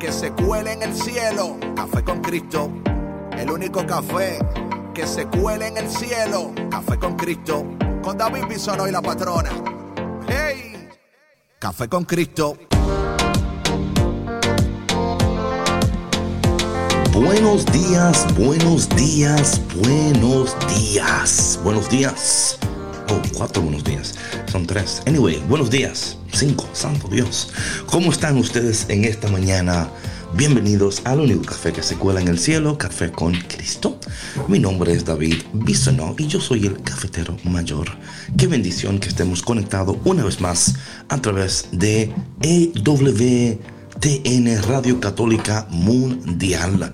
que se cuele en el cielo. Café con Cristo, el único café que se cuele en el cielo. Café con Cristo, con David Bisono y la patrona. ¡Hey! Café con Cristo. Buenos días, buenos días, buenos días. Buenos días. Oh, cuatro buenos días. Son tres. Anyway, buenos días. Cinco, santo Dios. ¿Cómo están ustedes en esta mañana? Bienvenidos al único café que se cuela en el cielo, Café con Cristo. Mi nombre es David Bisonó y yo soy el cafetero mayor. Qué bendición que estemos conectados una vez más a través de EWTN Radio Católica Mundial.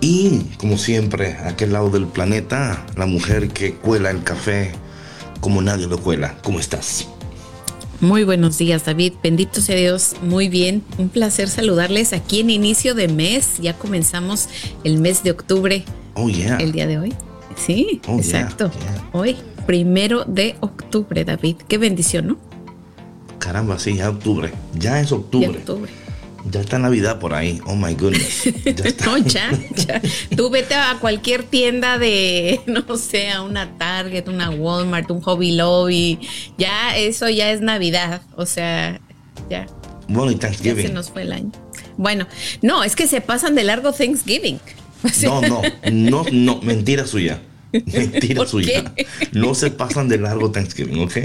Y como siempre, aquel lado del planeta, la mujer que cuela el café como nadie lo cuela. ¿Cómo estás? Muy buenos días, David. Bendito sea Dios. Muy bien. Un placer saludarles aquí en inicio de mes. Ya comenzamos el mes de octubre. Oh, yeah. El día de hoy. Sí, Oh, exacto. yeah, yeah. Hoy, primero de octubre, David. Qué bendición, ¿no? Caramba, sí, ya octubre. Ya es octubre. Ya está Navidad por ahí. Oh my goodness. Ya está. No, ya, ya. Tú vete a cualquier tienda de, no sé, a una Target, una Walmart, un Hobby Lobby. Ya, eso ya es Navidad. O sea, ya. Bueno, y Ya se Thanksgiving. nos fue el año. Bueno, no, es que se pasan de largo Thanksgiving. O sea, No, no, no, no, mentira suya. Mentira ¿Por suya. qué? No se pasan de largo Thanksgiving, ¿ok?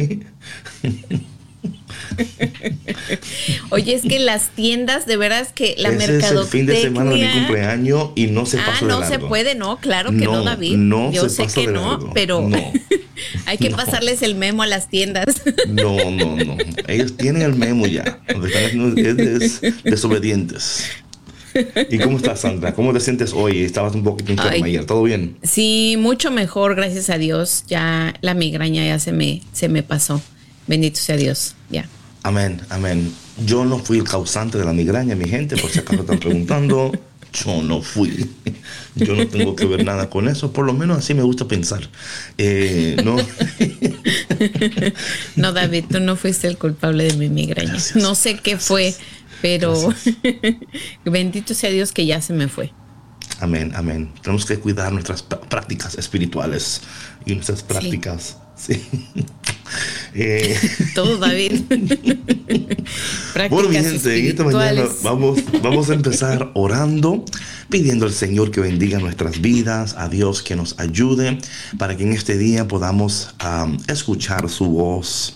Oye, es que las tiendas, de veras que la Ese es el fin de semana de mi cumpleaños y no se Ah, pasa de no largo. se puede, no, claro que no, No, David. no Yo se sé pasa que de no, largo. pero No. hay que pasarles el memo a las tiendas. No, no, no. Ellos tienen el memo ya. Lo que están haciendo es, es desobedientes. ¿Y cómo estás, Sandra? ¿Cómo te sientes hoy? Estabas un poquito enferma Ay. ayer. ¿Todo bien? Sí, mucho mejor, gracias a Dios. Ya la migraña ya se me, se me pasó. Bendito sea Dios, ya. Amén, amén. Yo no fui el causante de la migraña, mi gente, por si acaso están preguntando. Yo no fui. Yo no tengo que ver nada con eso. Por lo menos así me gusta pensar. Eh, no. No, David, tú no fuiste el culpable de mi migraña. Gracias, no sé qué fue, pero bendito sea Dios que ya se me fue. Amén, amén. Tenemos que cuidar nuestras pr- prácticas espirituales y nuestras prácticas. Sí. Eh, Todo, David. Bueno, mi gente, en esta mañana vamos, vamos a empezar orando, pidiendo al Señor que bendiga nuestras vidas, a Dios que nos ayude para que en este día podamos am, escuchar su voz,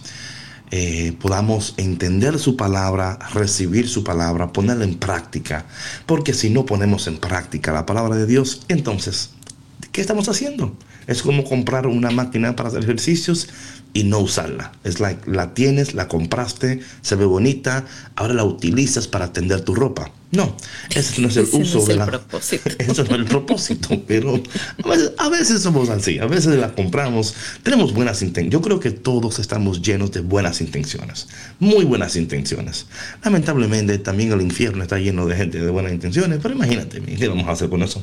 eh, podamos entender su palabra, recibir su palabra, ponerla en práctica. Porque si no ponemos en práctica la palabra de Dios, entonces, ¿qué estamos haciendo? Es como comprar una máquina para hacer ejercicios y no usarla. Es like, la tienes, la compraste, se ve bonita, ahora la utilizas para tender tu ropa. No, ese no es el Ese no uso es de el la... propósito. Eso no es el propósito, pero a veces, a veces somos así, a veces la compramos, tenemos buenas intenciones. Yo creo que todos estamos llenos de buenas intenciones, muy buenas intenciones. Lamentablemente también el infierno está lleno de gente de buenas intenciones, pero imagínate, ¿qué vamos a hacer con eso?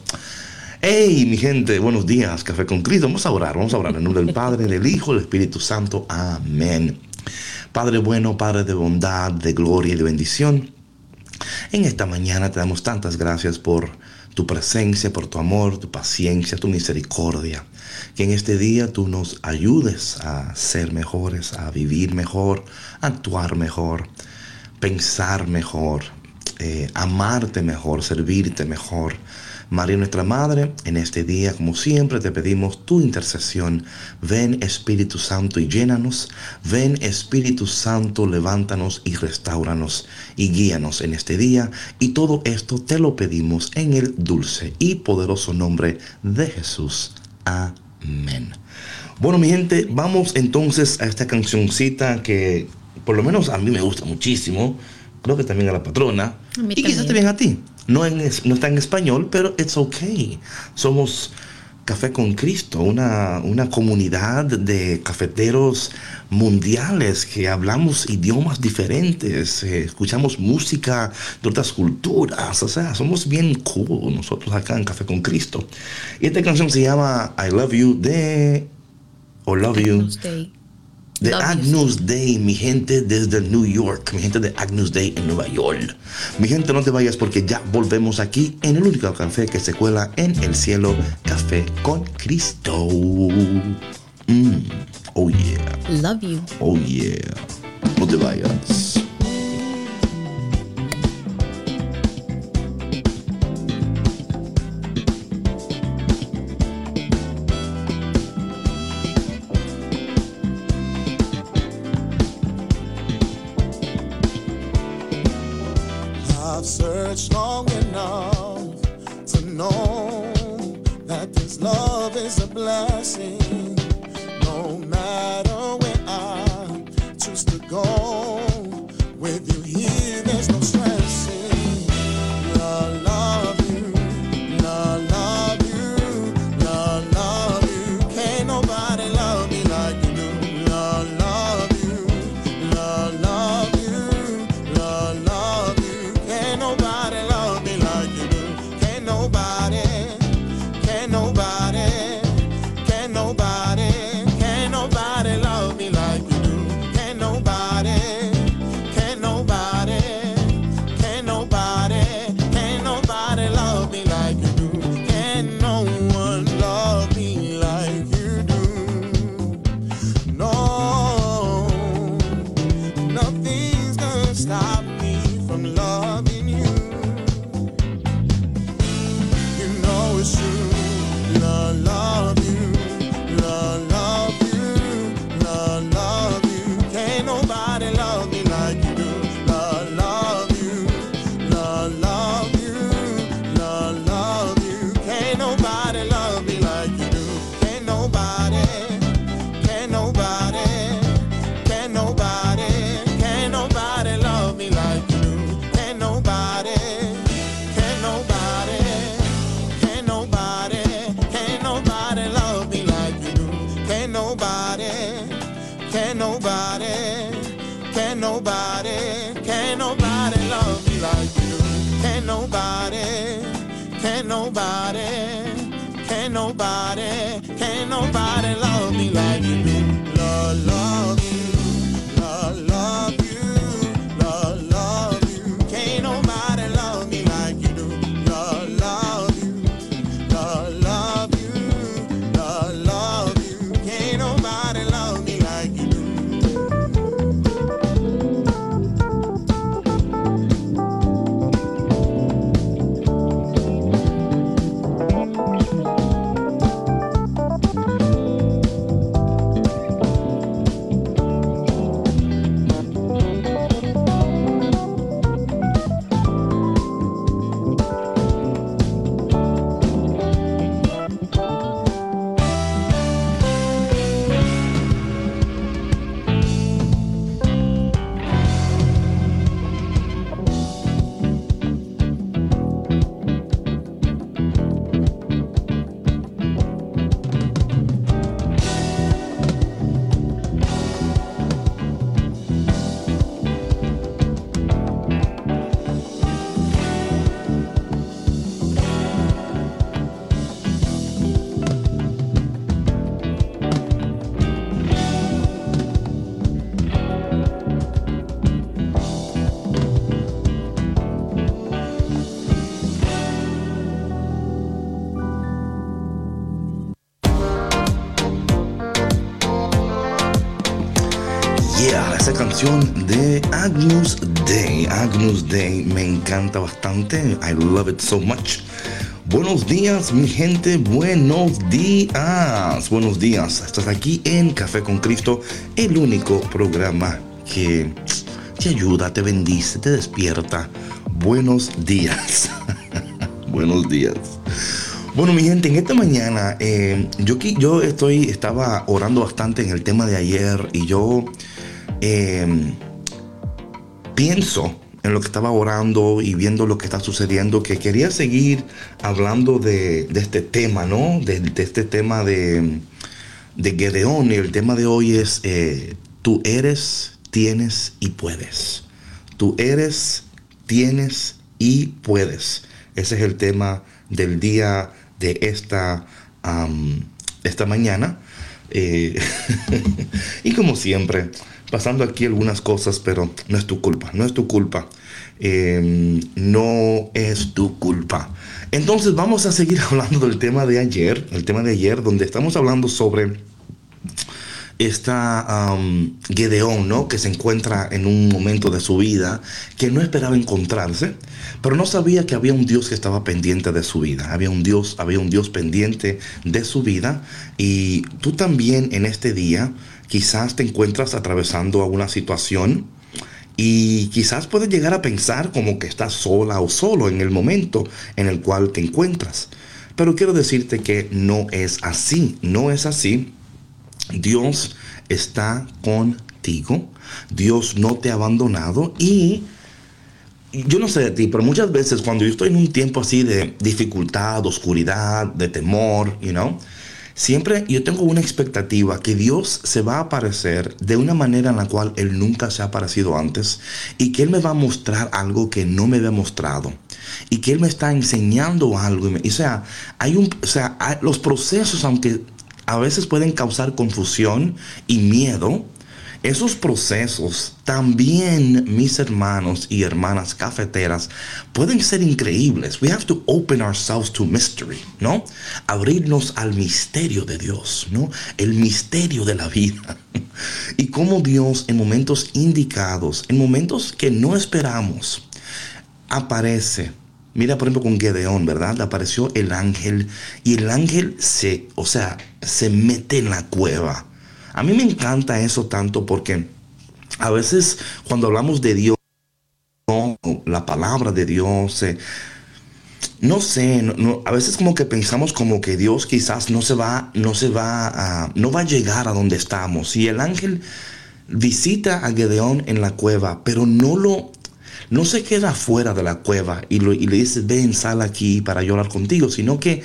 Hey, mi gente, buenos días, Café con Cristo. Vamos a orar, vamos a orar en nombre del Padre, del Hijo, del Espíritu Santo. Amén. Padre bueno, Padre de bondad, de gloria y de bendición. En esta mañana te damos tantas gracias por tu presencia, por tu amor, tu paciencia, tu misericordia. Que en este día tú nos ayudes a ser mejores, a vivir mejor, a actuar mejor, pensar mejor, eh, amarte mejor, servirte mejor. María nuestra Madre, en este día, como siempre, te pedimos tu intercesión. Ven Espíritu Santo y llénanos. Ven Espíritu Santo, levántanos y restauranos y guíanos en este día. Y todo esto te lo pedimos en el dulce y poderoso nombre de Jesús. Amén. Bueno, mi gente, vamos entonces a esta cancioncita que por lo menos a mí me gusta muchísimo. Creo que también a la patrona. A y quizás también a ti. No, en, no está en español, pero it's okay. Somos Café con Cristo, una, una comunidad de cafeteros mundiales que hablamos idiomas diferentes, eh, escuchamos música de otras culturas, o sea, somos bien cool nosotros acá en Café con Cristo. Y esta canción se llama I Love You de... O Love You de Agnus Day, mi gente desde New York, mi gente de Agnus Day en Nueva York. Mi gente, no te vayas porque ya volvemos aquí en el único café que se cuela en el cielo, Café con Cristo. Mm, oh yeah. Love you. Oh yeah. No te vayas. things gonna stop. De Me encanta bastante. I love it so much. Buenos días, mi gente. Buenos días. Buenos días. Estás aquí en Café con Cristo, el único programa que te ayuda, te bendice, te despierta. Buenos días. Buenos días. Bueno, mi gente, en esta mañana eh, yo, yo estoy, estaba orando bastante en el tema de ayer y yo Em, pienso en lo que estaba orando y viendo lo que está sucediendo, que quería seguir hablando de, este tema, ¿no? De, este tema de, de Gedeón. Y el tema de hoy es, eh, tú eres, tienes y puedes. Tú eres, tienes y puedes. Ese es el tema del día de esta, esta mañana. Eh, y como siempre, pasando aquí algunas cosas, pero no es tu culpa, no es tu culpa. Em, no es tu culpa. Entonces vamos a seguir hablando del tema de ayer, el tema de ayer, donde estamos hablando sobre esta Gedeón, ¿no? Que se encuentra en un momento de su vida que no esperaba encontrarse, pero no sabía que había un Dios que estaba pendiente de su vida. Había un Dios, había un Dios pendiente de su vida. Y tú también en este día quizás te encuentras atravesando alguna situación y quizás puedes llegar a pensar como que estás sola o solo en el momento en el cual te encuentras. Pero quiero decirte que no es así, no es así. Dios está contigo, Dios no te ha abandonado y yo no sé de ti, pero muchas veces cuando yo estoy en un tiempo así de dificultad, oscuridad, de temor, you know, Siempre yo tengo una expectativa que Dios se va a aparecer de una manera en la cual Él nunca se ha aparecido antes y que Él me va a mostrar algo que no me había mostrado y que Él me está enseñando algo. Y, o sea, hay un, o sea, los procesos, aunque a veces pueden causar confusión y miedo, esos procesos también, mis hermanos y hermanas cafeteras, pueden ser increíbles. We have to open ourselves to mystery, ¿no? Abrirnos al misterio de Dios, ¿no? El misterio de la vida. Y cómo Dios en momentos indicados, en momentos que no esperamos, aparece. Mira, por ejemplo, con Gedeón, ¿verdad? Apareció el ángel y el ángel se, o sea, se mete en la cueva a mí me encanta eso tanto porque a veces cuando hablamos de Dios, la palabra de Dios, eh, no sé, a veces como que pensamos como que Dios quizás no se va, no se va no va a llegar a donde estamos. Y el ángel visita a Gedeón en la cueva, pero no lo, no se queda fuera de la cueva y, y le dice, ven, sal aquí para llorar contigo, sino que,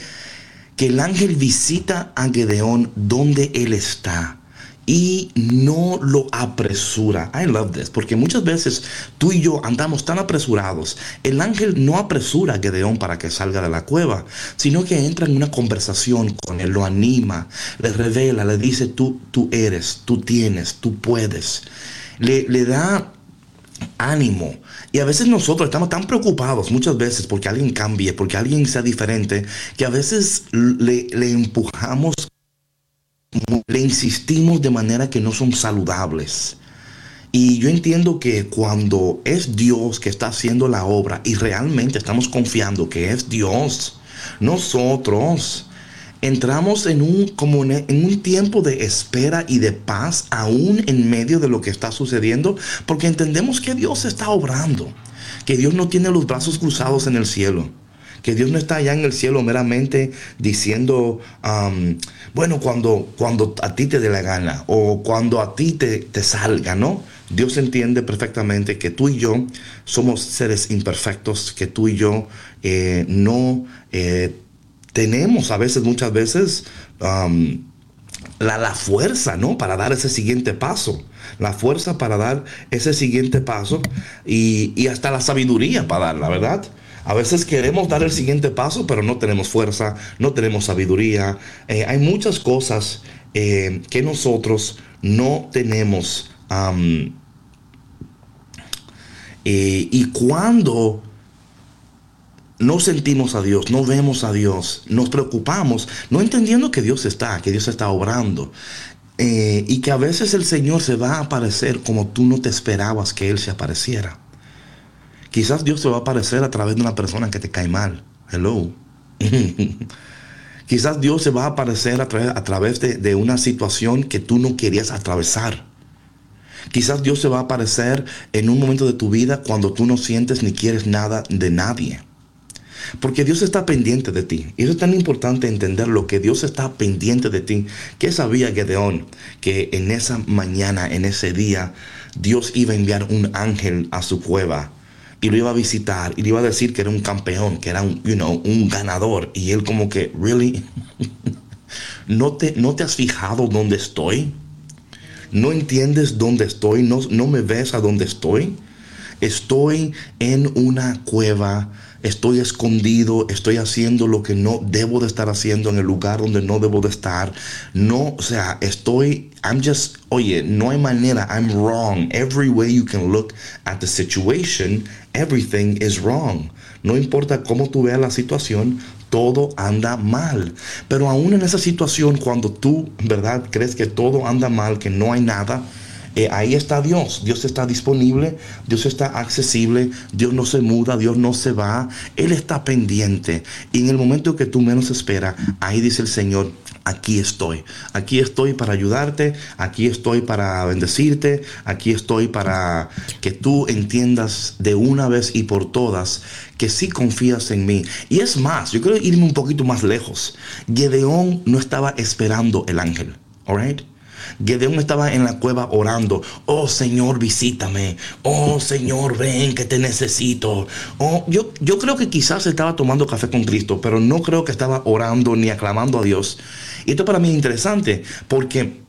que el ángel visita a Gedeón donde él está y no lo apresura. I love this, porque muchas veces tú y yo andamos tan apresurados. El ángel no apresura a Gedeón para que salga de la cueva, sino que entra en una conversación con él, lo anima, le revela, le dice, tú, tú eres, tú tienes, tú puedes. Le, le da ánimo. Y a veces nosotros estamos tan preocupados muchas veces porque alguien cambie, porque alguien sea diferente, que a veces le, empujamos le insistimos de manera que no son saludables. Y yo entiendo que cuando es Dios que está haciendo la obra y realmente estamos confiando que es Dios, nosotros entramos en un, como en un tiempo de espera y de paz aún en medio de lo que está sucediendo, porque entendemos que Dios está obrando, que Dios no tiene los brazos cruzados en el cielo que Dios no está allá en el cielo meramente diciendo, bueno, cuando, cuando a ti te dé la gana o cuando a ti te, te salga, ¿no? Dios entiende perfectamente que tú y yo somos seres imperfectos, que tú y yo eh, no eh, tenemos a veces, muchas veces, la, la, fuerza, ¿no? Para dar ese siguiente paso. La fuerza para dar ese siguiente paso y, y hasta la sabiduría para dar, la verdad. A veces queremos dar el siguiente paso, pero no tenemos fuerza, no tenemos sabiduría. Eh, hay muchas cosas eh, que nosotros no tenemos. Eh, y cuando no sentimos a Dios, no vemos a Dios, nos preocupamos, no entendiendo que Dios está, que Dios está obrando. y que a veces el Señor se va a aparecer como tú no te esperabas que Él se apareciera. Quizás Dios se va a aparecer a través de una persona que te cae mal. Hello. Quizás Dios se va a aparecer a, través de, de una situación que tú no querías atravesar. Quizás Dios se va a aparecer en un momento de tu vida cuando tú no sientes ni quieres nada de nadie. Porque Dios está pendiente de ti. Y eso es tan importante entenderlo, que Dios está pendiente de ti. ¿Qué sabía Gedeón? Que en esa mañana, en ese día, Dios iba a enviar un ángel a su cueva y lo iba a visitar y le iba a decir que era un campeón, que era un, you know, un ganador. Y él como que, really, ¿No te, ¿no te has fijado dónde estoy? ¿No entiendes dónde estoy? ¿No, no me ves a dónde estoy? Estoy en una cueva estoy escondido, estoy haciendo lo que no debo de estar haciendo en el lugar donde no debo de estar. No, o sea, estoy, I'm just, oye, no hay manera, I'm wrong. Every way you can look at the situation, everything is wrong. No importa cómo tú veas la situación, todo anda mal. Pero aún en esa situación, cuando tú, ¿verdad?, crees que todo anda mal, que no hay nada, eh, ahí está Dios. Dios está disponible, Dios está accesible, Dios no se muda, Dios no se va, Él está pendiente. Y en el momento que tú menos esperas, ahí dice el Señor, aquí estoy. Aquí estoy para ayudarte, aquí estoy para bendecirte, aquí estoy para que tú entiendas de una vez y por todas que sí confías en mí. Y es más, yo quiero irme un poquito más lejos. Gedeón no estaba esperando el ángel, ¿alright? Gedeón estaba en la cueva orando. Oh Señor, visítame. Oh Señor, ven que te necesito. Oh, yo, yo creo que quizás estaba tomando café con Cristo, pero no creo que estaba orando ni aclamando a Dios. Y esto para mí es interesante porque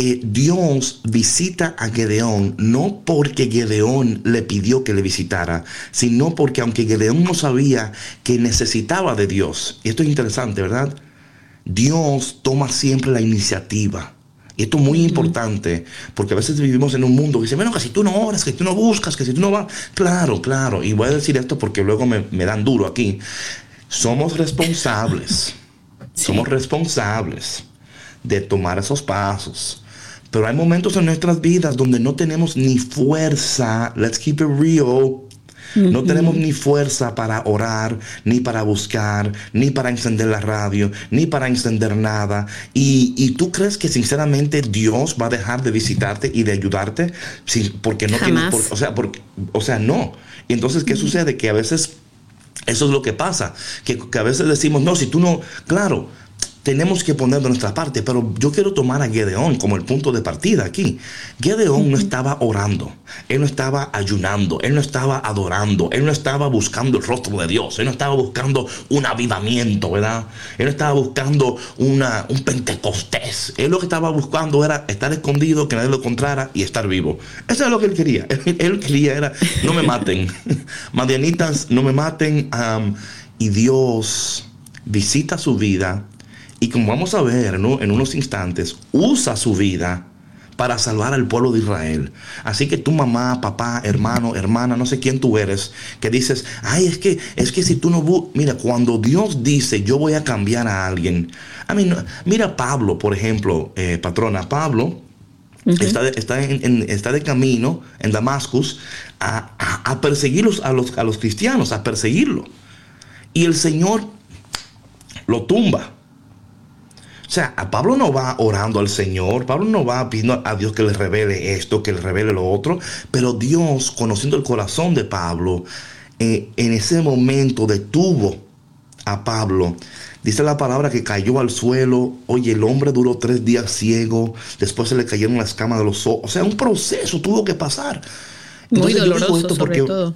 eh, Dios visita a Gedeón no porque Gedeón le pidió que le visitara, sino porque aunque Gedeón no sabía que necesitaba de Dios, y esto es interesante, ¿verdad? Dios toma siempre la iniciativa. Y esto es muy importante, porque a veces vivimos en un mundo que dice, bueno, que si tú no oras, que si tú no buscas, que si tú no vas. Claro, claro. Y voy a decir esto porque luego me, dan duro aquí. Somos responsables. Somos responsables de tomar esos pasos. Pero hay momentos en nuestras vidas donde no tenemos ni fuerza. Let's keep it real no tenemos ni fuerza para orar, ni para buscar, ni para encender la radio, ni para encender nada. Y, tú crees que sinceramente Dios va a dejar de visitarte y de ayudarte porque no tienes, o sea, porque, o sea, no. Y entonces, ¿qué sucede? Que a veces eso es lo que pasa, que, que, a veces decimos, no, si tú no, claro, tenemos que poner de nuestra parte, pero yo quiero tomar a Gedeón como el punto de partida aquí. Gedeón no estaba orando, él no estaba ayunando, él no estaba adorando, él no estaba buscando el rostro de Dios, él no estaba buscando un avivamiento, ¿verdad? Él no estaba buscando una, un pentecostés, él lo que estaba buscando era estar escondido, que nadie lo encontrara y estar vivo. Eso es lo que él quería. Él, quería era, no me maten, madianitas, no me maten. y Dios visita su vida y como vamos a ver en unos instantes, usa su vida para salvar al pueblo de Israel. Así que tu mamá, papá, hermano, hermana, no sé quién tú eres, que dices, ay, es que, es que si tú no, mira, cuando Dios dice, yo voy a cambiar a alguien, a mí, mira Pablo, por ejemplo, eh, patrona, Pablo, Está, de, está, está, de, camino en Damascus a, a, perseguir a los, a los cristianos, a perseguirlo. Y el Señor lo tumba. O sea, a Pablo no va orando al Señor, Pablo no va pidiendo a Dios que le revele esto, que le revele lo otro, pero Dios, conociendo el corazón de Pablo, eh, en ese momento detuvo a Pablo. Dice la palabra que cayó al suelo. Oye, el hombre duró tres días ciego. Después se le cayeron las camas de los ojos. O sea, un proceso tuvo que pasar. Muy doloroso, sobre todo.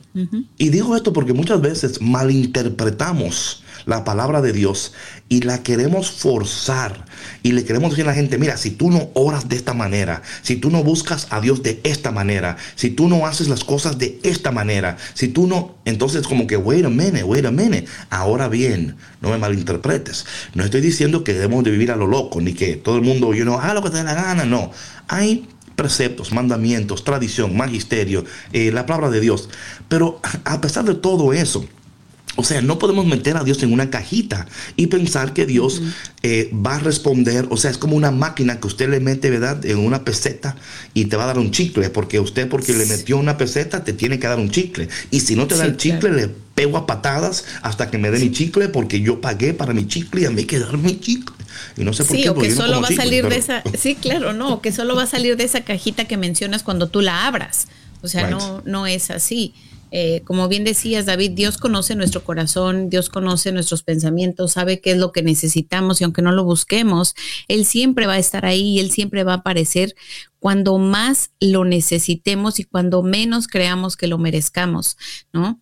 Y digo esto porque muchas veces malinterpretamos la palabra de Dios y la queremos forzar y le queremos decir a la gente, mira, si tú no oras de esta manera, si tú no buscas a Dios de esta manera, si tú no haces las cosas de esta manera, si tú no, entonces como que, wait a minute, wait a minute. Ahora bien, no me malinterpretes. No estoy diciendo que debemos de vivir a lo loco, ni que todo el mundo, you know, haga lo que te dé la gana, no. Hay preceptos, mandamientos, tradición, magisterio, eh, la palabra de Dios. Pero a pesar de todo eso, o sea, no podemos meter a Dios en una cajita y pensar que Dios eh, va a responder. O sea, es como una máquina que usted le mete, ¿verdad?, en una peseta y te va a dar un chicle. Porque usted, porque le metió una peseta, te tiene que dar un chicle. Y si no te da el chicle, le pego a patadas hasta que me dé mi chicle porque yo pagué para mi chicle y a mí hay que dar mi chicle. Y no sé por sí, qué. O que solo va a salir de esa. Sí, claro, no. Que solo va a salir de esa cajita que mencionas cuando tú la abras. O sea, no, no es así. Eh, como bien decías, David, Dios conoce nuestro corazón, Dios conoce nuestros pensamientos, sabe qué es lo que necesitamos y aunque no lo busquemos, Él siempre va a estar ahí y Él siempre va a aparecer cuando más lo necesitemos y cuando menos creamos que lo merezcamos, ¿no?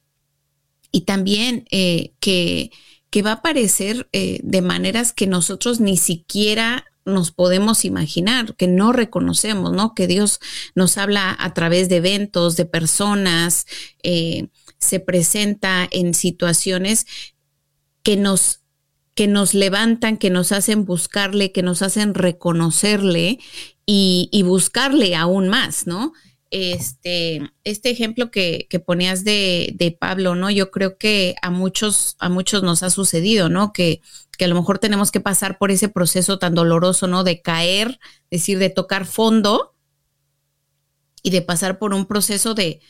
Y también eh, que, que, va a aparecer eh, de maneras que nosotros ni siquiera nos podemos imaginar, que no reconocemos, ¿no? Que Dios nos habla a través de eventos, de personas, eh, se presenta en situaciones que nos, que nos levantan, que nos hacen buscarle, que nos hacen reconocerle y, y buscarle aún más, ¿no? Este, este ejemplo que, que ponías de, de, Pablo, ¿no? Yo creo que a muchos, a muchos nos ha sucedido, ¿no? Que que a lo mejor tenemos que pasar por ese proceso tan doloroso, ¿no? De caer, es decir, de tocar fondo y de pasar por un proceso de,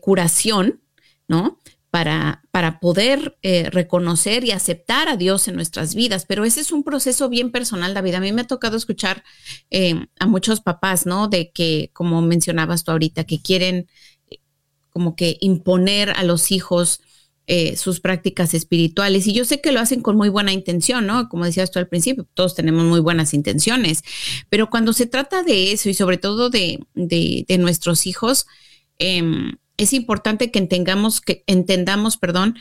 curación, ¿no? Para, para poder eh, reconocer y aceptar a Dios en nuestras vidas. Pero ese es un proceso bien personal, David. A mí me ha tocado escuchar eh, a muchos papás, ¿no? De que, como mencionabas tú ahorita, que quieren eh, como que imponer a los hijos eh, sus prácticas espirituales. Y yo sé que lo hacen con muy buena intención, ¿no? Como decías tú al principio, todos tenemos muy buenas intenciones, pero cuando se trata de eso y sobre todo de, de, nuestros hijos, em, es importante que entendamos, que entendamos, perdón,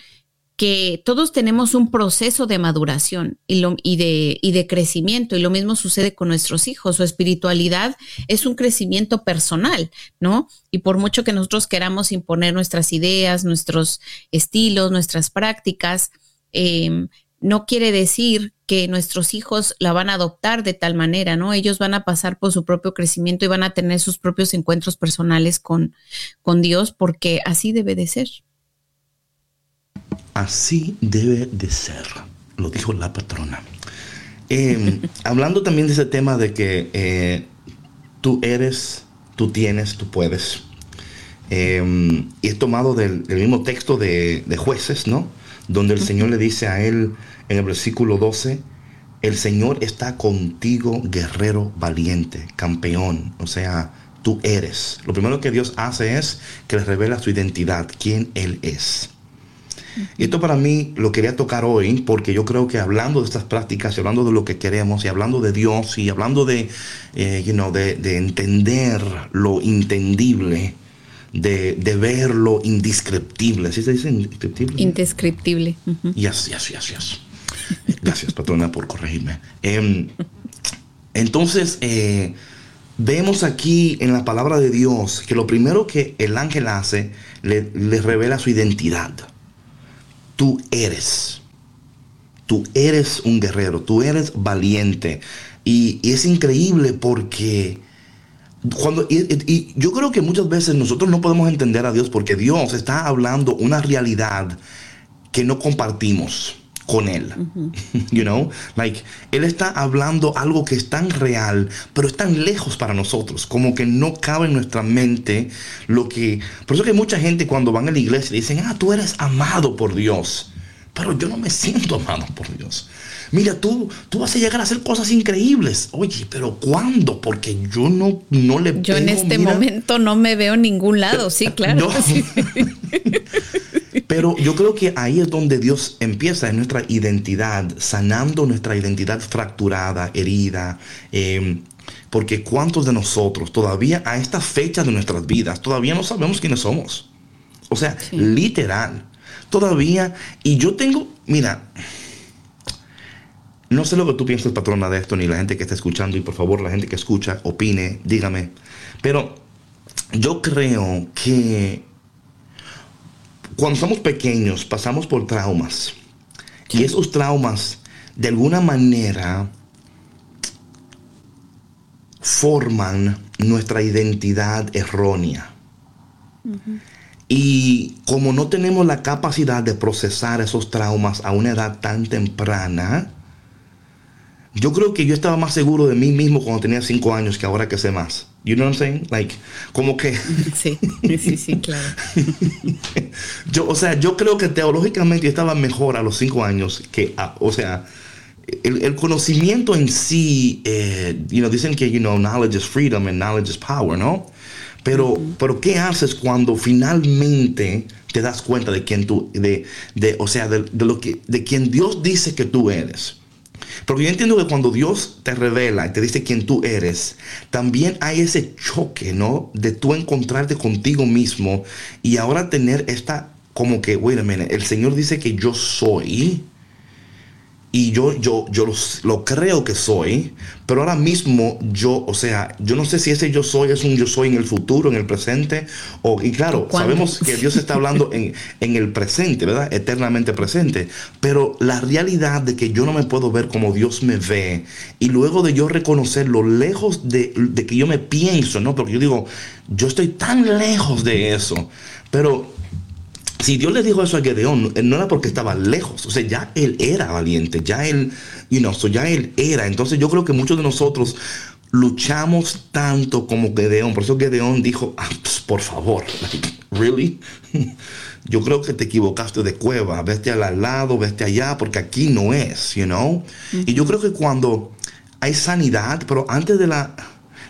que todos tenemos un proceso de maduración y, de, crecimiento, y lo mismo sucede con nuestros hijos. Su espiritualidad es un crecimiento personal, ¿no? Y por mucho que nosotros queramos imponer nuestras ideas, nuestros estilos, nuestras prácticas, em, no quiere decir que nuestros hijos la van a adoptar de tal manera, ¿no? Ellos van a pasar por su propio crecimiento y van a tener sus propios encuentros personales con, con Dios, porque así debe de ser. Así debe de ser, lo dijo la patrona. Em, hablando también de ese tema de que eh, tú eres, tú tienes, tú puedes. Em, y es tomado del, mismo texto de, jueces, ¿no? Donde el Señor le dice a él en el versículo 12, el Señor está contigo, guerrero valiente, campeón. O sea, tú eres. Lo primero que Dios hace es que le revela su identidad, quién Él es. Y esto para mí lo quería tocar hoy porque yo creo que hablando de estas prácticas y hablando de lo que queremos y hablando de Dios y hablando de, eh, de, entender lo entendible, de, ver lo indescriptible. ¿Sí se dice indescriptible? Indescriptible. Yes, yes, yes, yes. Gracias, patrona, por corregirme. Em, entonces, eh, vemos aquí en la palabra de Dios que lo primero que el ángel hace, le, le revela su identidad tú eres. Tú eres un guerrero, tú eres valiente. Y, es increíble porque cuando, y, yo creo que muchas veces nosotros no podemos entender a Dios porque Dios está hablando una realidad que no compartimos con él. You know, like él está hablando algo que es tan real, pero es tan lejos para nosotros, como que no cabe en nuestra mente lo que por eso que mucha gente cuando van a la iglesia dicen, "Ah, tú eres amado por Dios." Pero yo no me siento amado por Dios. Mira, tú, tú vas a llegar a hacer cosas increíbles. Oye, pero ¿cuándo? Porque yo no, no le Yo en este momento no me veo en ningún lado, sí, claro. Pero yo creo que ahí es donde Dios empieza en nuestra identidad, sanando nuestra identidad fracturada, herida. Em, porque cuántos de nosotros todavía a esta fecha de nuestras vidas todavía no sabemos quiénes somos. O sea, literal. Todavía. Y yo tengo, mira, no sé lo que tú piensas, patrona, de esto, ni la gente que está escuchando. Y por favor, la gente que escucha, opine, dígame. Pero yo creo que cuando somos pequeños pasamos por traumas. Y esos traumas de alguna manera forman nuestra identidad errónea. Y como no tenemos la capacidad de procesar esos traumas a una edad tan temprana, yo creo que yo estaba más seguro de mí mismo cuando tenía cinco años que ahora que sé más. You know what I'm saying? Like, como que. Sí, sí, sí, claro. yo, o sea, yo creo que teológicamente estaba mejor a los cinco años que, o sea, el, conocimiento en sí, eh, you know, dicen que, you know, knowledge is freedom and knowledge is power, ¿no? Pero, pero ¿qué haces cuando finalmente te das cuenta de quién tú, de, de o sea, de, de, lo que, de quien Dios dice que tú eres? Porque yo entiendo que cuando Dios te revela y te dice quién tú eres, también hay ese choque, ¿no? De tú encontrarte contigo mismo y ahora tener esta, como que, wait a minute, el Señor dice que yo soy y yo, yo, yo lo, creo que soy, pero ahora mismo yo, o sea, yo no sé si ese yo soy es un yo soy en el futuro, en el presente, o, y claro, sabemos que Dios está hablando en, en, el presente, ¿verdad? Eternamente presente, pero la realidad de que yo no me puedo ver como Dios me ve, y luego de yo reconocer lo lejos de, de que yo me pienso, ¿no? Porque yo digo, yo estoy tan lejos de eso, pero si Dios le dijo eso a Gedeón, no era porque estaba lejos, o sea, ya él era valiente, ya él, you know, ya él era. Entonces yo creo que muchos de nosotros luchamos tanto como Gedeón. Por eso Gedeón dijo, ah, pues, por favor, really? Yo creo que te equivocaste de cueva, vete al lado, vete allá, porque aquí no es, you know. Y yo creo que cuando hay sanidad, pero antes de la,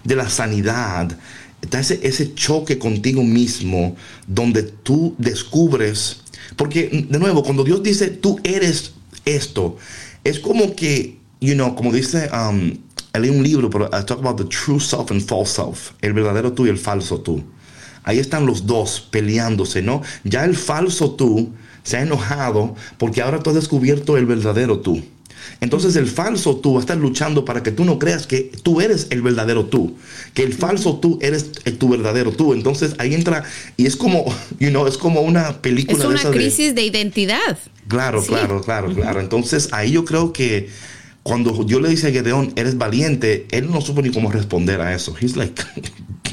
de la sanidad, está ese, choque contigo mismo donde tú descubres, porque de nuevo, cuando Dios dice tú eres esto, es como que, you know, como dice, um, leí un libro, pero I talk about the true self and false self, el verdadero tú y el falso tú. Ahí están los dos peleándose, ¿no? Ya el falso tú se ha enojado porque ahora tú has descubierto el verdadero tú. Entonces el falso tú va a estar luchando para que tú no creas que tú eres el verdadero tú, que el falso tú eres tu verdadero tú. Entonces ahí entra y es como, you know, es como una película. Es una crisis de, identidad. Claro, claro, claro, claro. Entonces ahí yo creo que cuando yo le dice a Gedeón, eres valiente, él no supo ni cómo responder a eso. He's like,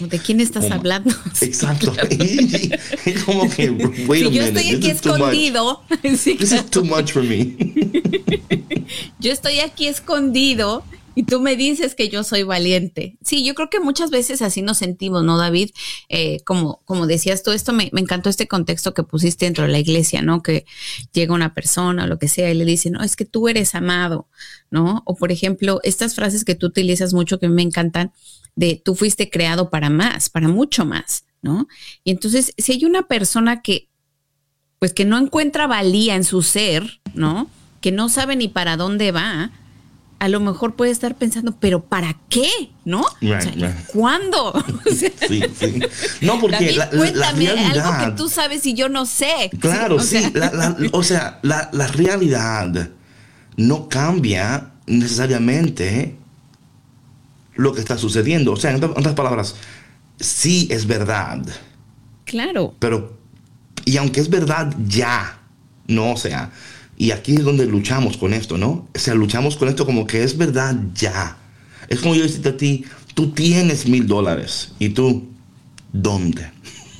¿De quién estás hablando? Exacto. es como que, wait si yo estoy aquí escondido. This is too much for me. yo estoy aquí escondido y tú me dices que yo soy valiente. Sí, yo creo que muchas veces así nos sentimos, ¿no, David? Eh, como, como decías tú, esto me, me, encantó este contexto que pusiste dentro de la iglesia, ¿no? Que llega una persona o lo que sea y le dice, no, es que tú eres amado, ¿no? O por ejemplo, estas frases que tú utilizas mucho que me encantan, de tú fuiste creado para más, para mucho más, ¿no? Y entonces, si hay una persona que, pues que no encuentra valía en su ser, ¿no? Que no sabe ni para dónde va, a lo mejor puede estar pensando, pero ¿para qué? ¿No? ¿Cuándo? sí, sí. No, porque la, cuéntame algo que tú sabes y yo no sé. Claro, sí. o sea, la, realidad no cambia necesariamente lo que está sucediendo. O sea, en otras palabras, sí es verdad. Claro. Pero, y aunque es verdad ya, no, o sea, y aquí es donde luchamos con esto, ¿no? O sea, luchamos con esto como que es verdad ya. Es como yo decirte a ti, tú tienes mil dólares y tú, ¿dónde?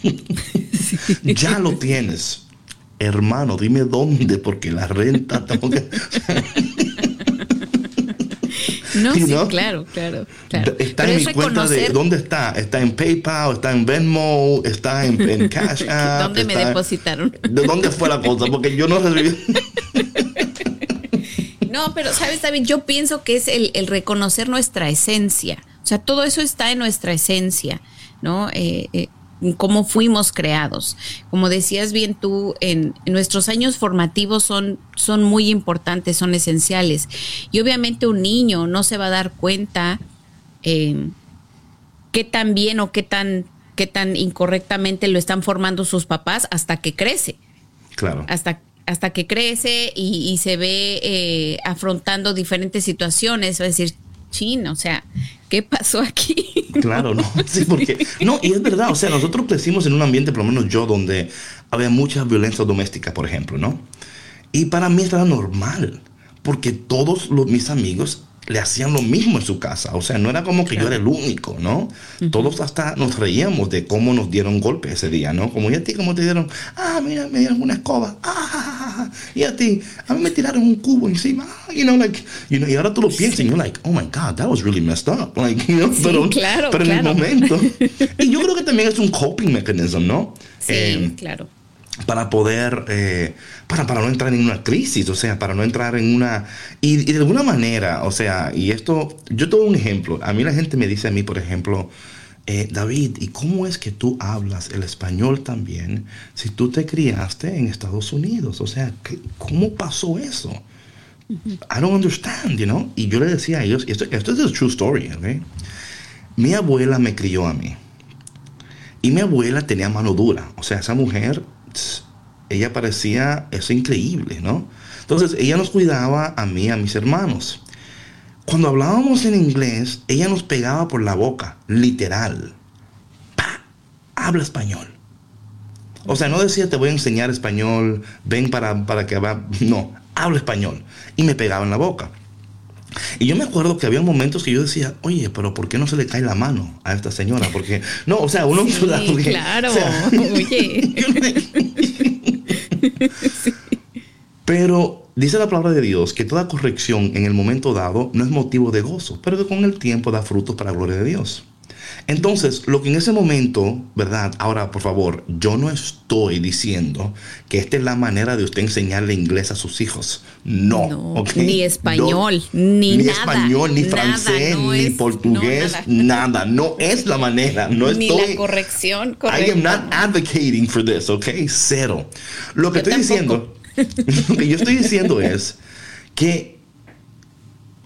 ya lo tienes. Hermano, dime dónde, porque la renta tengo que... No, sí, claro, claro, Está en mi cuenta de dónde está. Está en PayPal, está en Venmo, está en, Cash App. ¿Dónde me depositaron? ¿De dónde fue la cosa? Porque yo no recibí. no, pero sabes, David, yo pienso que es el, el, reconocer nuestra esencia. O sea, todo eso está en nuestra esencia, ¿no? Eh, eh, cómo fuimos creados. Como decías bien tú, en, nuestros años formativos son, son muy importantes, son esenciales. Y obviamente un niño no se va a dar cuenta eh, qué tan bien o qué tan, qué tan incorrectamente lo están formando sus papás hasta que crece. Claro. Hasta, hasta que crece y, se ve eh, afrontando diferentes situaciones, a decir, chin, o sea, ¿qué pasó aquí? Claro, no, sí, porque, no, y es verdad, o sea, nosotros crecimos en un ambiente, por lo menos yo, donde había mucha violencia doméstica, por ejemplo, ¿no? Y para mí era normal, porque todos los, mis amigos le hacían lo mismo en su casa. O sea, no era como que yo era el único, ¿no? Todos hasta nos reíamos de cómo nos dieron golpe ese día, ¿no? Como, ¿y a ti cómo te dieron? Ah, mira, me dieron una escoba. Ah, y a ti, a mí me tiraron un cubo encima. Ah, you know, like, you know, y ahora tú lo piensas y you're like, oh my God, that was really messed up. Like, you know, pero, claro, pero en el momento. y yo creo que también es un coping mechanism, ¿no? Sí, eh, claro para poder, eh, para, para no entrar en una crisis, o sea, para no entrar en una... Y, de alguna manera, o sea, y esto, yo tengo un ejemplo, a mí la gente me dice a mí, por ejemplo, eh, David, ¿y cómo es que tú hablas el español también si tú te criaste en Estados Unidos? O sea, ¿cómo pasó eso? I don't understand, you know. Y yo le decía a ellos, esto, esto es a true story, ¿ok? Mi abuela me crió a mí. Y mi abuela tenía mano dura. O sea, esa mujer, ella parecía, eso increíble, ¿no? Entonces, ella nos cuidaba a mí, a mis hermanos. Cuando hablábamos en inglés, ella nos pegaba por la boca, literal. Habla español. O sea, no decía te voy a enseñar español, ven para, para que va. No, habla español. Y me pegaba en la boca. Y yo me acuerdo que había momentos que yo decía, oye, pero ¿por qué no se le cae la mano a esta señora? Porque, no, o sea, uno... Sí, claro, oye. Pero dice la palabra de Dios que toda corrección en el momento dado no es motivo de gozo, pero que con el tiempo da frutos para la gloria de Dios. Entonces, lo que en ese momento, ¿verdad? Ahora, por favor, yo no estoy diciendo que esta es la manera de usted enseñarle inglés a sus hijos. No. Ni español, ni, ni español, ni francés, ni portugués, nada. No es la manera. No ni la corrección. Correcta. I am not advocating for this, ¿ok? Cero. Lo que estoy diciendo, lo que yo estoy diciendo es que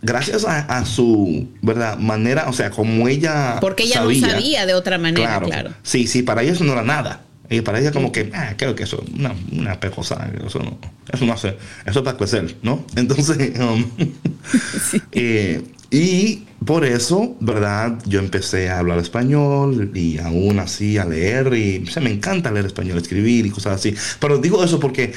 gracias a, su verdad manera, o sea, como ella porque ella no sabía de otra manera, claro. Sí, sí, para ella eso no era nada. Y para ella como que, ah, creo que eso es una, una pejosa, eso no, eso no hace, eso es para crecer, ¿no? Entonces, um, eh, y por eso, ¿verdad? Yo empecé a hablar español y aún así a leer y o me encanta leer español, escribir y cosas así. Pero digo eso porque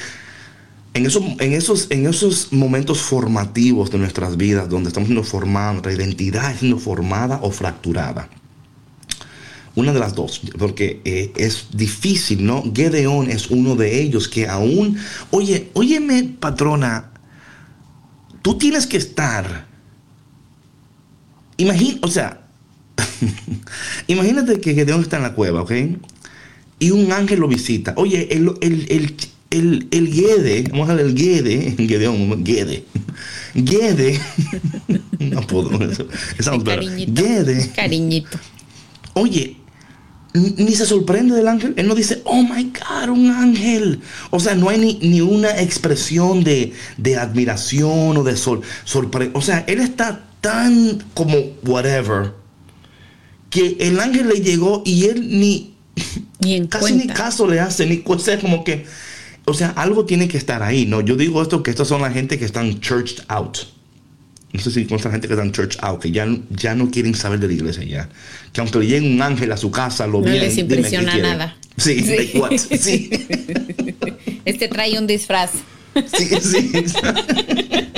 en, en, esos, en esos momentos formativos de nuestras vidas, donde estamos siendo formados, nuestra identidad siendo formada o fracturada. Una de las dos, porque eh, es difícil, ¿no? Gedeón es uno de ellos que aún, oye, óyeme, patrona, tú tienes que estar, imagínate, o sea, imagínate que Gedeón está en la cueva, ¿ok? Y un ángel lo visita. Oye, el, el, el, el Gede, vamos a ver el Gede, Gedeón, Gede, Gede, no puedo, eso, cariñito, Gede, cariñito. Oye, ni se sorprende del ángel, él no dice, oh my God, un ángel. O sea, no hay ni, ni una expresión de, de, admiración o de sol, sorpresa. O sea, él está tan como whatever, que el ángel le llegó y él ni, ni casi ni caso le hace, ni o sea, como que o sea, algo tiene que estar ahí, ¿no? Yo digo esto que estas son la gente que están churched out. No sé si con esta gente que están churched out, que ya, ya no quieren saber de la iglesia ya. Que aunque le llegue un ángel a su casa, lo no No les impresiona nada. Sí, sí. What? sí. Este trae un disfraz. Sí, sí.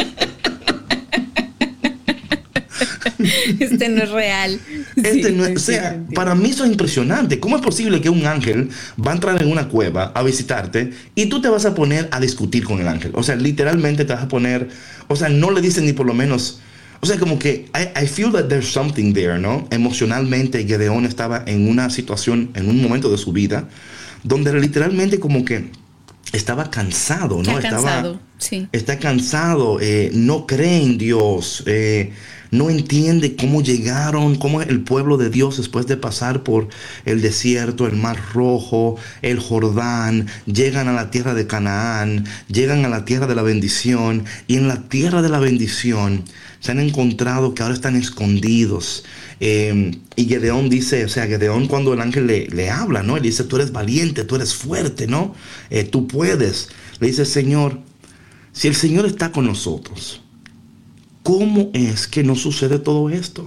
este no es real. Este no o sea, para mí eso es impresionante. ¿Cómo es posible que un ángel va a entrar en una cueva a visitarte y tú te vas a poner a discutir con el ángel? O sea, literalmente te vas a poner, o sea, no le dicen ni por lo menos, o sea, como que I, I feel that there's something there, ¿no? Emocionalmente, Gedeón estaba en una situación, en un momento de su vida, donde literalmente como que estaba cansado, ¿no? Está cansado, sí. Está cansado, eh, no cree en Dios, eh, no entiende cómo llegaron, cómo el pueblo de Dios después de pasar por el desierto, el mar rojo, el Jordán, llegan a la tierra de Canaán, llegan a la tierra de la bendición y en la tierra de la bendición se han encontrado que ahora están escondidos. Em, y Gedeón dice, o sea, Gedeón cuando el ángel le, habla, ¿no? Él dice, tú eres valiente, tú eres fuerte, ¿no? Eh, tú puedes. Le dice, Señor, si el Señor está con nosotros, ¿Cómo es que no sucede todo esto?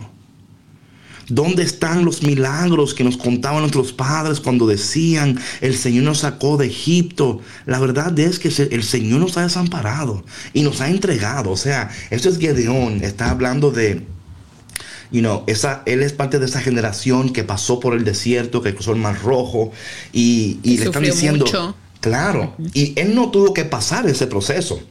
¿Dónde están los milagros que nos contaban nuestros padres cuando decían, el Señor nos sacó de Egipto? La verdad es que el Señor nos ha desamparado y nos ha entregado. O sea, esto es Gedeón, está hablando de, you know, esa, él es parte de esa generación que pasó por el desierto, que cruzó el Mar Rojo y, le están diciendo, claro, y él no tuvo que pasar ese proceso.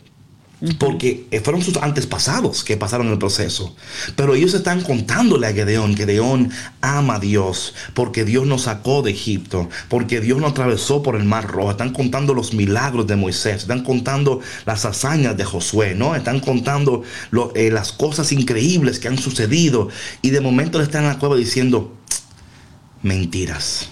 Porque fueron sus antepasados que pasaron el proceso. Pero ellos están contándole a Gedeón. Gedeón ama a Dios. Porque Dios nos sacó de Egipto. Porque Dios nos atravesó por el mar rojo. Están contando los milagros de Moisés. Están contando las hazañas de Josué. ¿no? Están contando eh, las cosas increíbles que han sucedido. Y de momento le están en la cueva diciendo, mentiras.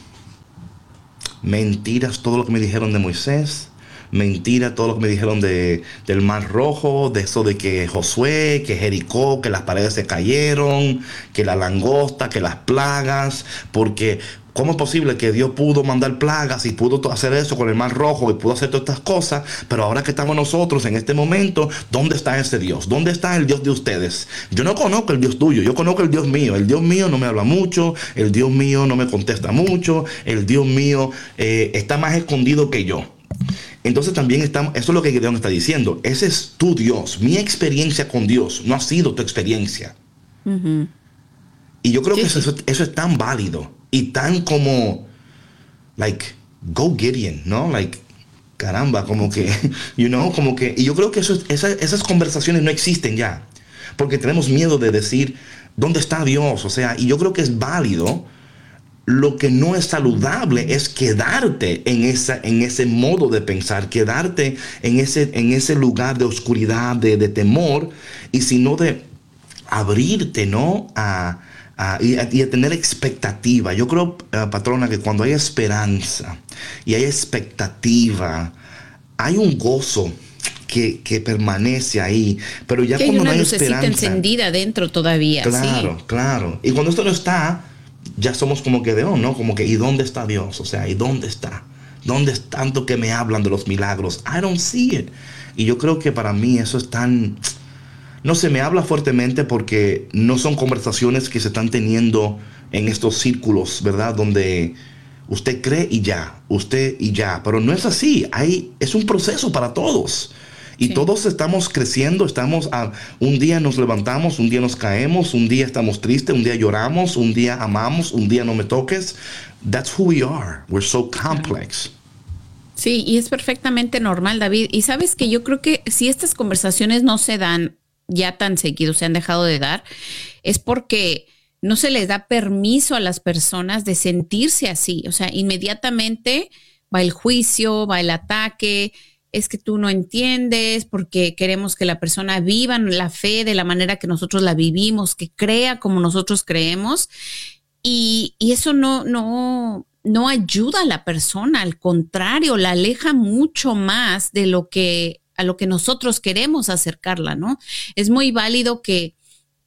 Mentiras todo lo que me dijeron de Moisés mentira todo lo que me dijeron de, del Mar Rojo, de eso de que Josué, que Jericó, que las paredes se cayeron, que la langosta, que las plagas, porque ¿Cómo es posible que Dios pudo mandar plagas y pudo hacer eso con el mar rojo y pudo hacer todas estas cosas? Pero ahora que estamos nosotros en este momento, ¿dónde está ese Dios? ¿Dónde está el Dios de ustedes? Yo no conozco el Dios tuyo, yo conozco el Dios mío. El Dios mío no me habla mucho, el Dios mío no me contesta mucho, el Dios mío eh, está más escondido que yo. Entonces también estamos, eso es lo que Dios está diciendo. Ese es tu Dios. Mi experiencia con Dios no ha sido tu experiencia. Y yo creo que eso, eso, es tan válido y tan como, like, go Gideon, ¿no? Like, caramba, como que, you know, como que, y yo creo que eso, esas conversaciones no existen ya, porque tenemos miedo de decir, ¿dónde está Dios? O sea, y yo creo que es válido. Lo que no es saludable es quedarte en, esa, en ese modo de pensar, quedarte en ese, en ese lugar de oscuridad, de, de temor, y sino de abrirte, ¿no? A, y, a, tener expectativa. Yo creo, eh, patrona, que cuando hay esperanza y hay expectativa, hay un gozo que, permanece ahí. Pero ya cuando no hay esperanza. encendida dentro todavía. Claro, claro. Y cuando esto no está, ya somos como que de ¿no? Como que, ¿y dónde está Dios? O sea, ¿y dónde está? ¿Dónde es tanto que me hablan de los milagros? I don't see it. Y yo creo que para mí eso es tan no se me habla fuertemente porque no son conversaciones que se están teniendo en estos círculos, ¿verdad? Donde usted cree y ya, usted y ya, pero no es así, hay, es un proceso para todos. Y todos estamos creciendo, estamos a, un día nos levantamos, un día nos caemos, un día estamos tristes, un día lloramos, un día amamos, un día no me toques. That's who we are. We're so complex. Sí, y es perfectamente normal, David. Y sabes que yo creo que si estas conversaciones no se dan ya tan seguido se han dejado de dar, es porque no se les da permiso a las personas de sentirse así. O sea, inmediatamente va el juicio, va el ataque, es que tú no entiendes porque queremos que la persona viva la fe de la manera que nosotros la vivimos, que crea como nosotros creemos. Y, y eso no, no, no ayuda a la persona, al contrario, la aleja mucho más de lo que a lo que nosotros queremos acercarla, ¿no? Es muy válido que,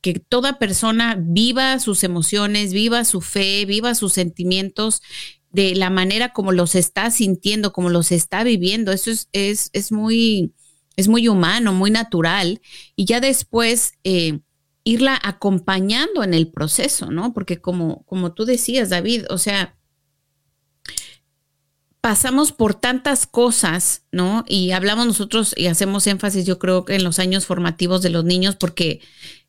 que toda persona viva sus emociones, viva su fe, viva sus sentimientos de la manera como los está sintiendo, como los está viviendo. Eso es, es, es muy, es muy humano, muy natural. Y ya después eh, irla acompañando en el proceso, ¿no? Porque como, como tú decías, David, o sea, pasamos por tantas cosas, ¿no? Y hablamos nosotros y hacemos énfasis, yo creo en los años formativos de los niños, porque,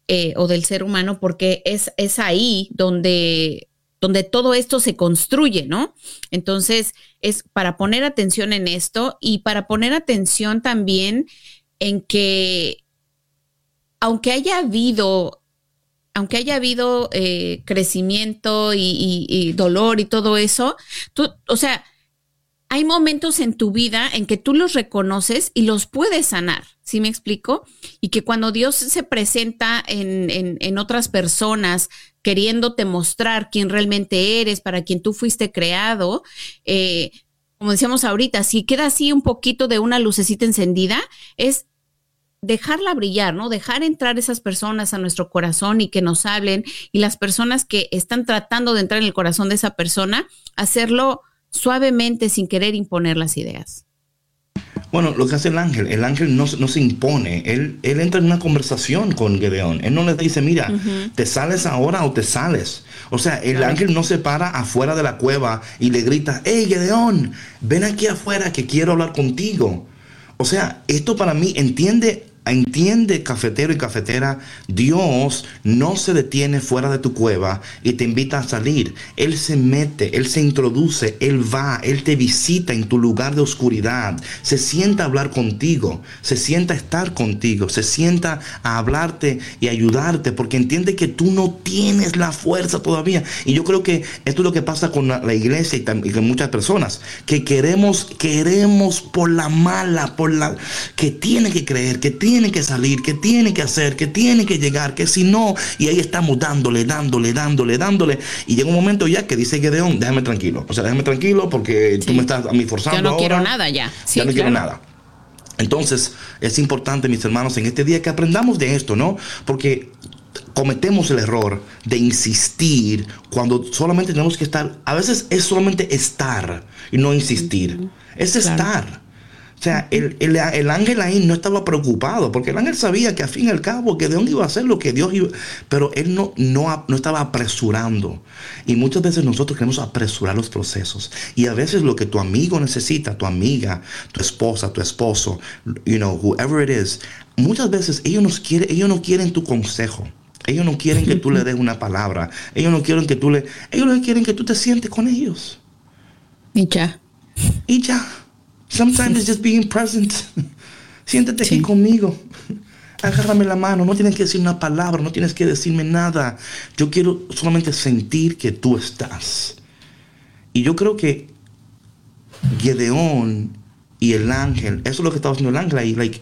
eh, o del ser humano, porque es, es ahí donde, donde todo esto se construye, ¿no? Entonces, es para poner atención en esto y para poner atención también en que, aunque haya habido aunque haya habido eh, crecimiento y, y, dolor y todo eso, tú, o sea, hay momentos en tu vida en que tú los reconoces y los puedes sanar, ¿sí me explico? Y que cuando Dios se presenta en, en, otras personas queriéndote mostrar quién realmente eres, para quien tú fuiste creado, eh, como decíamos ahorita, si queda así un poquito de una lucecita encendida, es dejarla brillar, ¿no? Dejar entrar esas personas a nuestro corazón y que nos hablen y las personas que están tratando de entrar en el corazón de esa persona, hacerlo suavemente sin querer imponer las ideas. Bueno, lo que hace el ángel, el ángel no, no se impone, él, él, entra en una conversación con Gedeón, él no le dice, mira, te sales ahora o te sales. O sea, el ángel no se para afuera de la cueva y le grita, hey Gedeón, ven aquí afuera que quiero hablar contigo. O sea, esto para mí entiende Entiende, cafetero y cafetera, Dios no se detiene fuera de tu cueva y te invita a salir. Él se mete, Él se introduce, Él va, Él te visita en tu lugar de oscuridad. Se sienta a hablar contigo, se sienta a estar contigo, se sienta a hablarte y ayudarte porque entiende que tú no tienes la fuerza todavía. Y yo creo que esto es lo que pasa con la, iglesia y, y, con muchas personas, que queremos, queremos por la mala, por la que tiene que creer, que tiene tiene que salir, que tiene que hacer, que tiene que llegar, que si no, y ahí estamos dándole, dándole, dándole, dándole. Y llega un momento ya que dice Gedeón, déjame tranquilo. O sea, déjame tranquilo porque tú me estás a mí forzando. Yo no quiero nada ya. ya no quiero nada. Entonces, es importante, mis hermanos, en este día que aprendamos de esto, ¿no? Porque cometemos el error de insistir cuando solamente tenemos que estar. A veces es solamente estar y no insistir. Es estar. O sea, el, ángel ahí no estaba preocupado, porque el ángel sabía que al fin y al cabo que Dios iba a hacer lo que Dios iba, pero él no, no, no estaba apresurando. Y muchas veces nosotros queremos apresurar los procesos. Y a veces lo que tu amigo necesita, tu amiga, tu esposa, tu esposo, you know, whoever it is, muchas veces ellos, nos quieren, ellos no quieren tu consejo. Ellos no quieren que tú le des una palabra. Ellos no quieren que tú le... Ellos quieren que tú te sientes con ellos. Y ya. Y ya. Sometimes it's just being present. Siéntate aquí conmigo. Agárrame la mano. No tienes que decir una palabra. No tienes que decirme nada. Yo quiero solamente sentir que tú estás. Y yo creo que Gedeón y el ángel, eso es lo que estaba haciendo el ángel ahí. Like,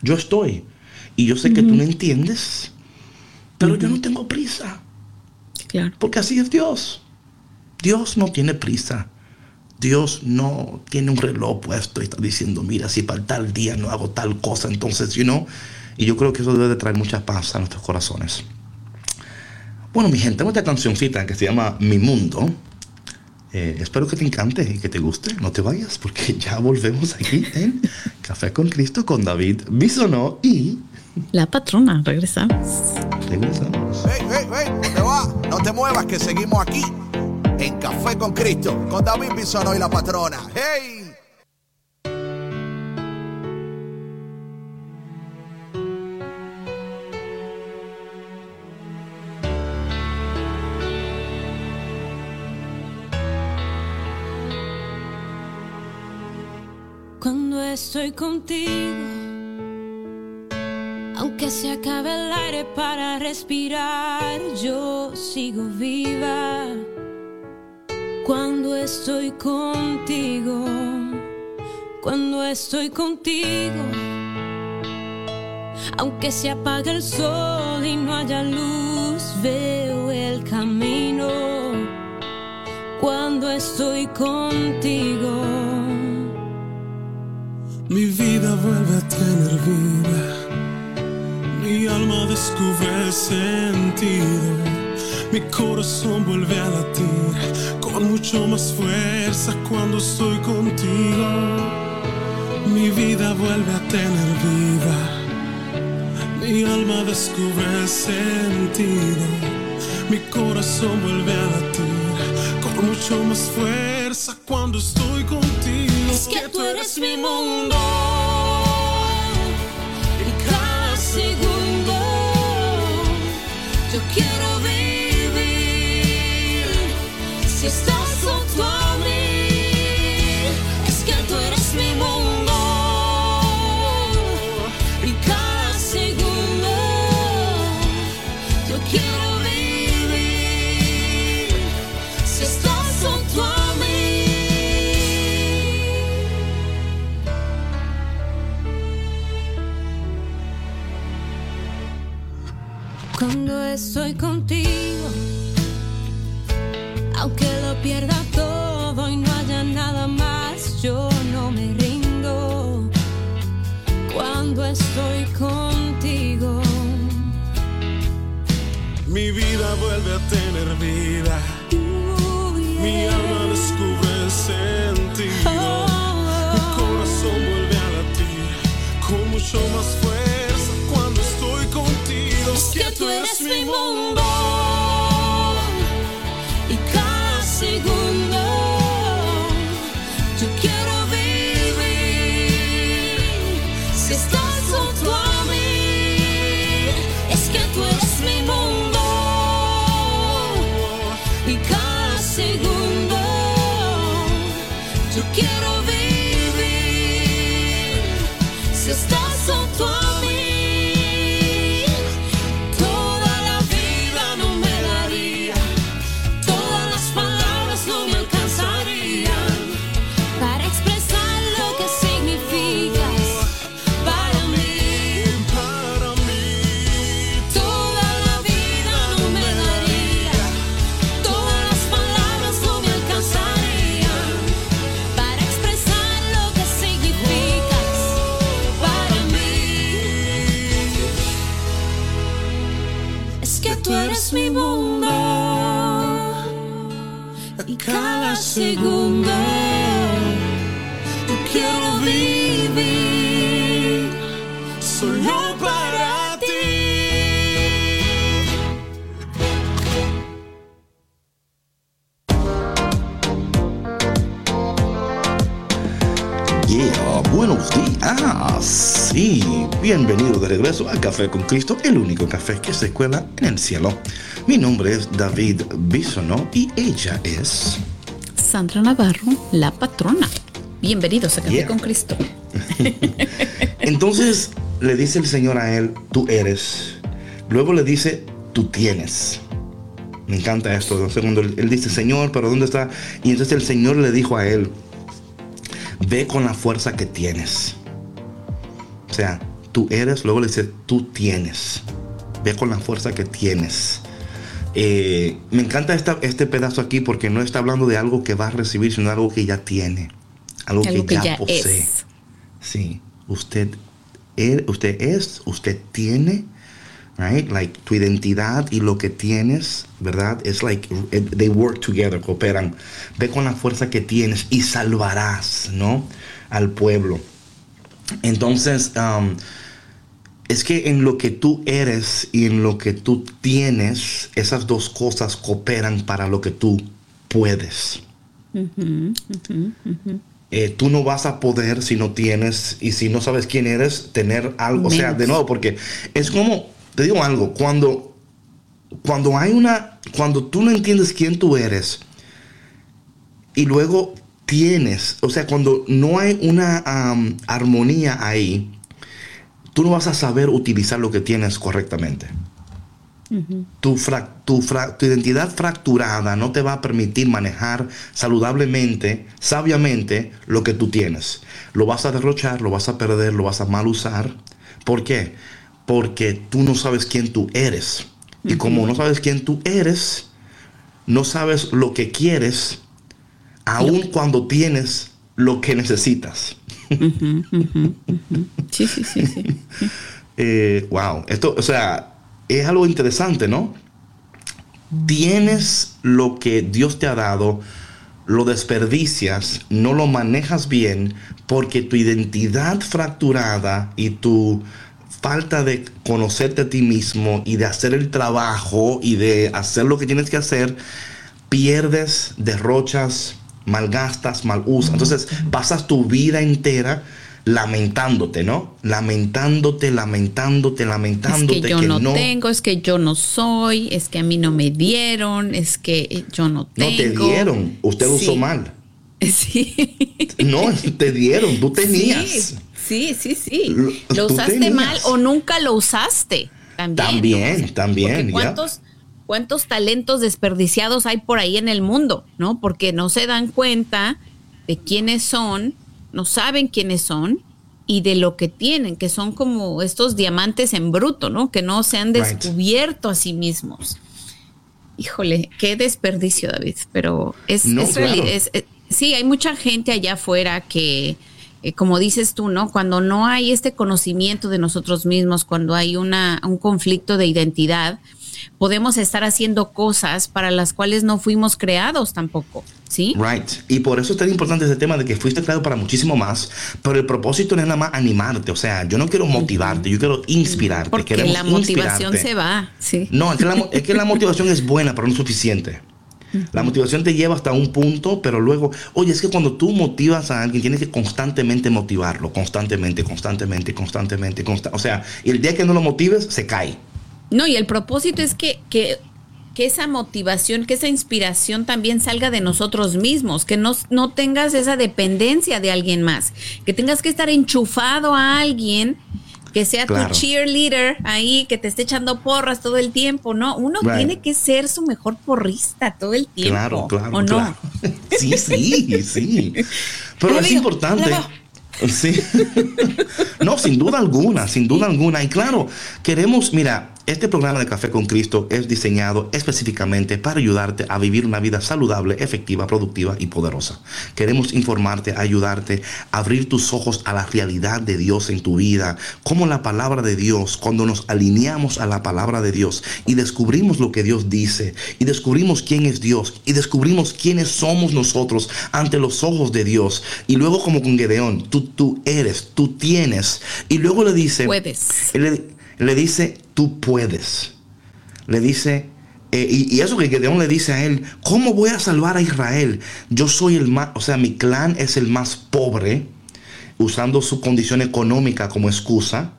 yo estoy. Y yo sé que tú no entiendes. Pero yo no tengo prisa. Claro. Porque así es Dios. Dios no tiene prisa. Dios no tiene un reloj puesto y está diciendo, mira, si para tal día no hago tal cosa, entonces, you know. Y yo creo que eso debe de traer mucha paz a nuestros corazones. Bueno, mi gente, tengo esta cancioncita que se llama Mi Mundo. Eh, espero que te encante y que te guste. No te vayas porque ya volvemos aquí en Café con Cristo con David Bisonó y... La patrona, regresamos. Regresamos. Hey, hey, hey, ¿dónde va? No te muevas que seguimos aquí en Café con Cristo, con David Bisono y la patrona. ¡Hey! Cuando estoy contigo, aunque se acabe el aire para respirar, yo sigo viva cuando estoy contigo, cuando estoy contigo, aunque se apague el sol y no haya luz, veo el camino. Cuando estoy contigo, mi vida vuelve a tener vida, mi alma descubre sentido. Mi corazón vuelve a latir con mucho más fuerza cuando estoy contigo. Mi vida vuelve a tener vida. Mi alma descubre sentido. Mi corazón vuelve a latir con mucho más fuerza cuando estoy contigo. Es que tú eres mi mundo. Cada segundo. Yo quiero vivir Bienvenido de regreso a Café con Cristo, el único café que se cuela en el cielo. Mi nombre es David Bisono y ella es. Sandra Navarro, la patrona. Bienvenidos a Café Yeah. con Cristo. Entonces le dice el Señor a él, tú eres. Luego le dice, tú tienes. Me encanta esto. Segundo, él dice, Señor, pero ¿dónde está? Y entonces el Señor le dijo a él, ve con la fuerza que tienes. O sea, tú eres, luego le dice, tú tienes. Ve con la fuerza que tienes. Eh, me encanta esta- este pedazo aquí porque no está hablando de algo que va a recibir, sino algo que ya tiene. Algo, Algo que, que ya, ya posee. es. Sí, usted, er- usted es, usted tiene, right? Like tu identidad y lo que tienes, ¿verdad? Es like eh, they work together, cooperan. Ve con la fuerza que tienes y salvarás, ¿no? Al pueblo. Entonces, um, es que en lo que tú eres y en lo que tú tienes, esas dos cosas cooperan para lo que tú puedes. Eh, tú no vas a poder si no tienes y si no sabes quién eres, tener algo. O sea, de nuevo, porque es como, te digo algo, cuando, cuando hay una, cuando tú no entiendes quién tú eres y luego tienes, o sea, cuando no hay una armonía ahí, tú no vas a saber utilizar lo que tienes correctamente. Tu, frac- tu, fra- tu identidad fracturada no te va a permitir manejar saludablemente, sabiamente, lo que tú tienes. Lo vas a derrochar, lo vas a perder, lo vas a mal usar. ¿Por qué? Porque tú no sabes quién tú eres. Y como no sabes quién tú eres, no sabes lo que quieres, aun cuando tienes lo que necesitas. Sí, sí, sí, sí. Eh, wow, esto, o sea, es algo interesante, ¿no? Tienes lo que Dios te ha dado, lo desperdicias, no lo manejas bien, porque tu identidad fracturada y tu falta de conocerte a ti mismo y de hacer el trabajo y de hacer lo que tienes que hacer, pierdes, derrochas, malgastas, mal usas. Entonces pasas tu vida entera lamentándote, ¿no? Lamentándote, lamentándote, Es lamentándote que yo que no, no, tengo, es que yo no soy, es que a mí no me dieron, es que yo no no tengo. te dieron. Usted lo usó mal. Sí. No, te dieron, tú tenías. Sí, sí, sí. sí. Lo- usaste tenías. mal o nunca lo usaste. También. También, ¿no? también, ya. ¿Cuántos, ¿Cuántos talentos desperdiciados hay por ahí en el mundo? ¿No? Porque no se dan cuenta de quiénes son, no saben quiénes son y de lo que tienen, que son como estos diamantes en bruto, ¿no? Que no se han descubierto a sí mismos. Híjole, qué desperdicio, David, pero es, No, es claro. es- sí, hay mucha gente allá afuera que, eh, como dices tú, ¿no? Cuando no hay este conocimiento de nosotros mismos, cuando hay una, un conflicto de identidad, podemos estar haciendo cosas para las cuales no fuimos creados tampoco, ¿sí? Right. Y por eso es tan importante ese tema de que fuiste creado para muchísimo más, pero el propósito no es nada más animarte. O sea, yo no quiero motivarte, yo quiero inspirarte. Porque la motivación inspirarte. se va, sí. No, es que, la, es que la motivación es buena, pero no es suficiente. La motivación te lleva hasta un punto, pero luego, oye, es que cuando tú motivas a alguien, tienes que constantemente motivarlo, constantemente, constantemente, constantemente, consta- o sea, y el día que no lo motives, se cae. No, y el propósito es que, que, que esa motivación, que esa inspiración también salga de nosotros mismos, que no, no tengas esa dependencia de alguien más, que tengas que estar enchufado a alguien que sea Claro. tu cheerleader ahí, que te esté echando porras todo el tiempo, ¿no? Uno Right. tiene que ser su mejor porrista todo el tiempo. Claro, claro, ¿O no? Sí, sí, sí. Pero es digo, importante. Sí. No, sin duda alguna, sin duda alguna. Y claro, queremos, mira, Este programa de Café con Cristo es diseñado específicamente para ayudarte a vivir una vida saludable, efectiva, productiva y poderosa. Queremos informarte, ayudarte abrir tus ojos a la realidad de Dios en tu vida, como la palabra de Dios, cuando nos alineamos a la palabra de Dios y descubrimos lo que Dios dice y descubrimos quién es Dios y descubrimos quiénes somos nosotros ante los ojos de Dios. Y luego como con Gedeón, tú, tú eres, tú tienes. Y luego le dice... Puedes. Le, le dice, tú puedes. Le dice, eh, y, y, eso que Gedeón le dice a él, ¿cómo voy a salvar a Israel? Yo soy el más, o sea, mi clan es el más pobre, usando su condición económica como excusa.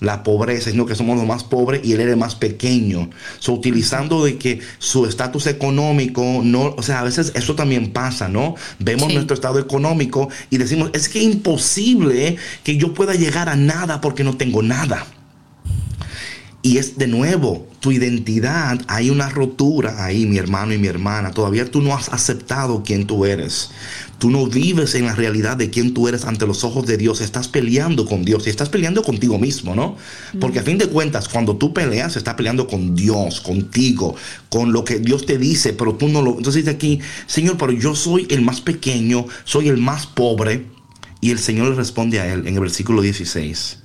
La pobreza, sino que somos los más pobres y él era el más pequeño. So, utilizando de que su estatus económico, no, o sea, a veces eso también pasa, ¿no? Vemos sí. nuestro estado económico y decimos, es que imposible que yo pueda llegar a nada porque no tengo nada. Y es de nuevo, tu identidad, hay una rotura ahí, mi hermano y mi hermana. Todavía tú no has aceptado quién tú eres. Tú no vives en la realidad de quién tú eres ante los ojos de Dios. Estás peleando con Dios y estás peleando contigo mismo, ¿no? Porque a fin de cuentas, cuando tú peleas, estás peleando con Dios, contigo, con lo que Dios te dice, pero tú no lo... Entonces dice aquí, Señor, pero yo soy el más pequeño, soy el más pobre. Y el Señor le responde a él en el versículo 16.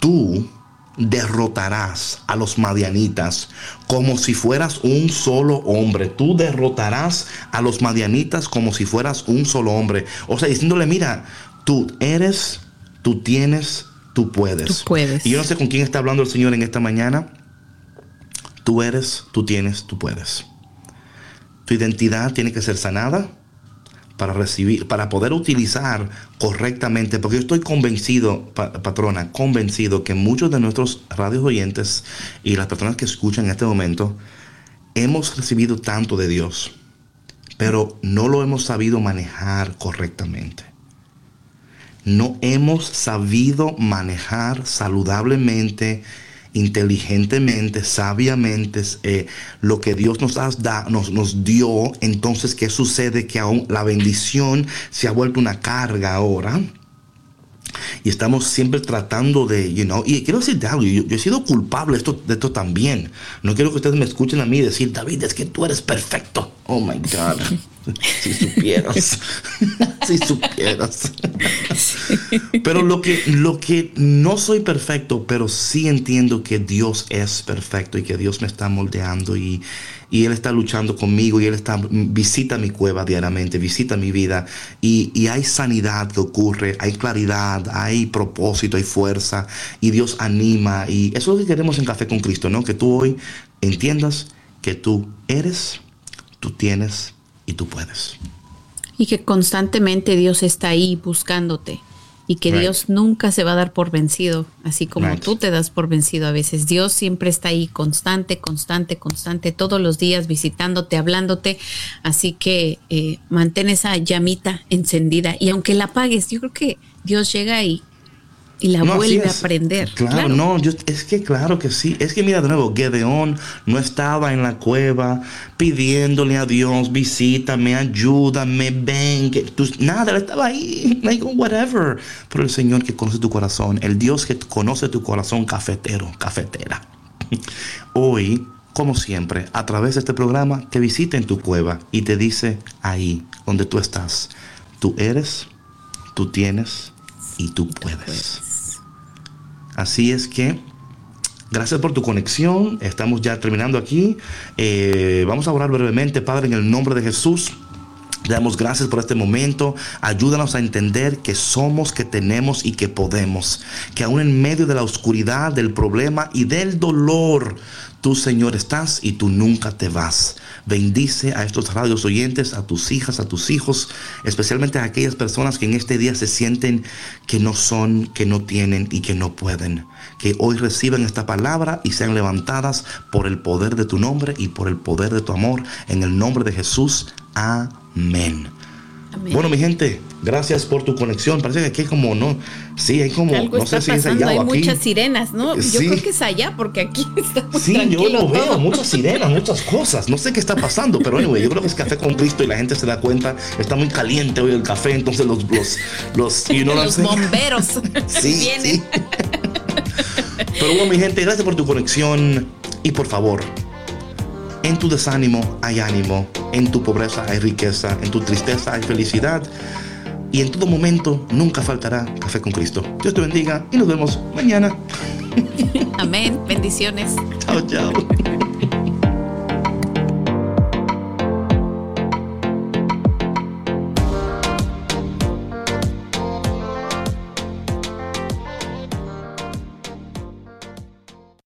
Tú derrotarás a los madianitas como si fueras un solo hombre. Tú derrotarás a los madianitas como si fueras un solo hombre. O sea, diciéndole, mira, tú eres, tú tienes, tú puedes. Tú puedes. Y yo no sé con quién está hablando el Señor en esta mañana. Tú eres, tú tienes, tú puedes. Tu identidad tiene que ser sanada para recibir, para poder utilizar correctamente, porque yo estoy convencido, patrona, convencido que muchos de nuestros radios oyentes y las personas que escuchan en este momento hemos recibido tanto de Dios, pero no lo hemos sabido manejar correctamente. No hemos sabido manejar saludablemente inteligentemente, sabiamente, eh, lo que Dios nos, has da, nos, nos dio, entonces, ¿qué sucede? Que aún la bendición se ha vuelto una carga ahora. Y estamos siempre tratando de, you know, y quiero decirte algo, yo, yo he sido culpable de esto, de esto también. No quiero que ustedes me escuchen a mí decir, David, es que tú eres perfecto. Oh my God. si supieras. si supieras. pero lo que, lo que no soy perfecto, pero sí entiendo que Dios es perfecto y que Dios me está moldeando y, y Él está luchando conmigo y Él está, visita mi cueva diariamente, visita mi vida y, y hay sanidad que ocurre, hay claridad, hay propósito, hay fuerza y Dios anima y eso es lo que queremos en Café con Cristo, ¿no? Que tú hoy entiendas que tú eres, tú tienes y tú puedes. Y que constantemente Dios está ahí buscándote y que right. Dios nunca se va a dar por vencido, así como right. tú te das por vencido a veces. Dios siempre está ahí constante, constante, constante, todos los días visitándote, hablándote. Así que eh, mantén esa llamita encendida y aunque la apagues, yo creo que Dios llega ahí y la no, vuelve a aprender. Claro, claro, no, yo, es que claro que sí. Es que mira de nuevo, Gedeón no estaba en la cueva pidiéndole a Dios, visítame, ayúdame, ven, que tú, nada, él estaba ahí, like whatever. Pero el Señor que conoce tu corazón, el Dios que conoce tu corazón cafetero, cafetera. Hoy como siempre, a través de este programa, te visita en tu cueva y te dice ahí donde tú estás, tú eres, tú tienes y tú puedes. Así es que, gracias por tu conexión. Estamos ya terminando aquí. Eh, vamos a orar brevemente, Padre, en el nombre de Jesús. Le damos gracias por este momento. Ayúdanos a entender que somos, que tenemos y que podemos. Que aún en medio de la oscuridad, del problema y del dolor, tú, Señor, estás y tú nunca te vas. Bendice a estos radios oyentes, a tus hijas, a tus hijos, especialmente a aquellas personas que en este día se sienten que no son, que no tienen y que no pueden. Que hoy reciban esta palabra y sean levantadas por el poder de tu nombre y por el poder de tu amor. En el nombre de Jesús. Amén. Amén. Bueno, mi gente, gracias por tu conexión. Parece que aquí hay como, no, sí, hay como, Algo no está sé si es allá hay o aquí. muchas sirenas, ¿no? Yo Sí. creo que es allá, porque aquí está muy Sí, yo lo veo, muchas sirenas, muchas cosas. No sé qué está pasando, pero anyway, yo creo que es café con Cristo y la gente se da cuenta. Está muy caliente hoy el café, entonces los, los, los, you know Los bomberos Sí, vienen. sí. Pero bueno, mi gente, gracias por tu conexión y por favor, en tu desánimo hay ánimo, en tu pobreza hay riqueza, en tu tristeza hay felicidad y en todo momento nunca faltará café con Cristo. Dios te bendiga y nos vemos mañana. Amén. Bendiciones. Chao, chao.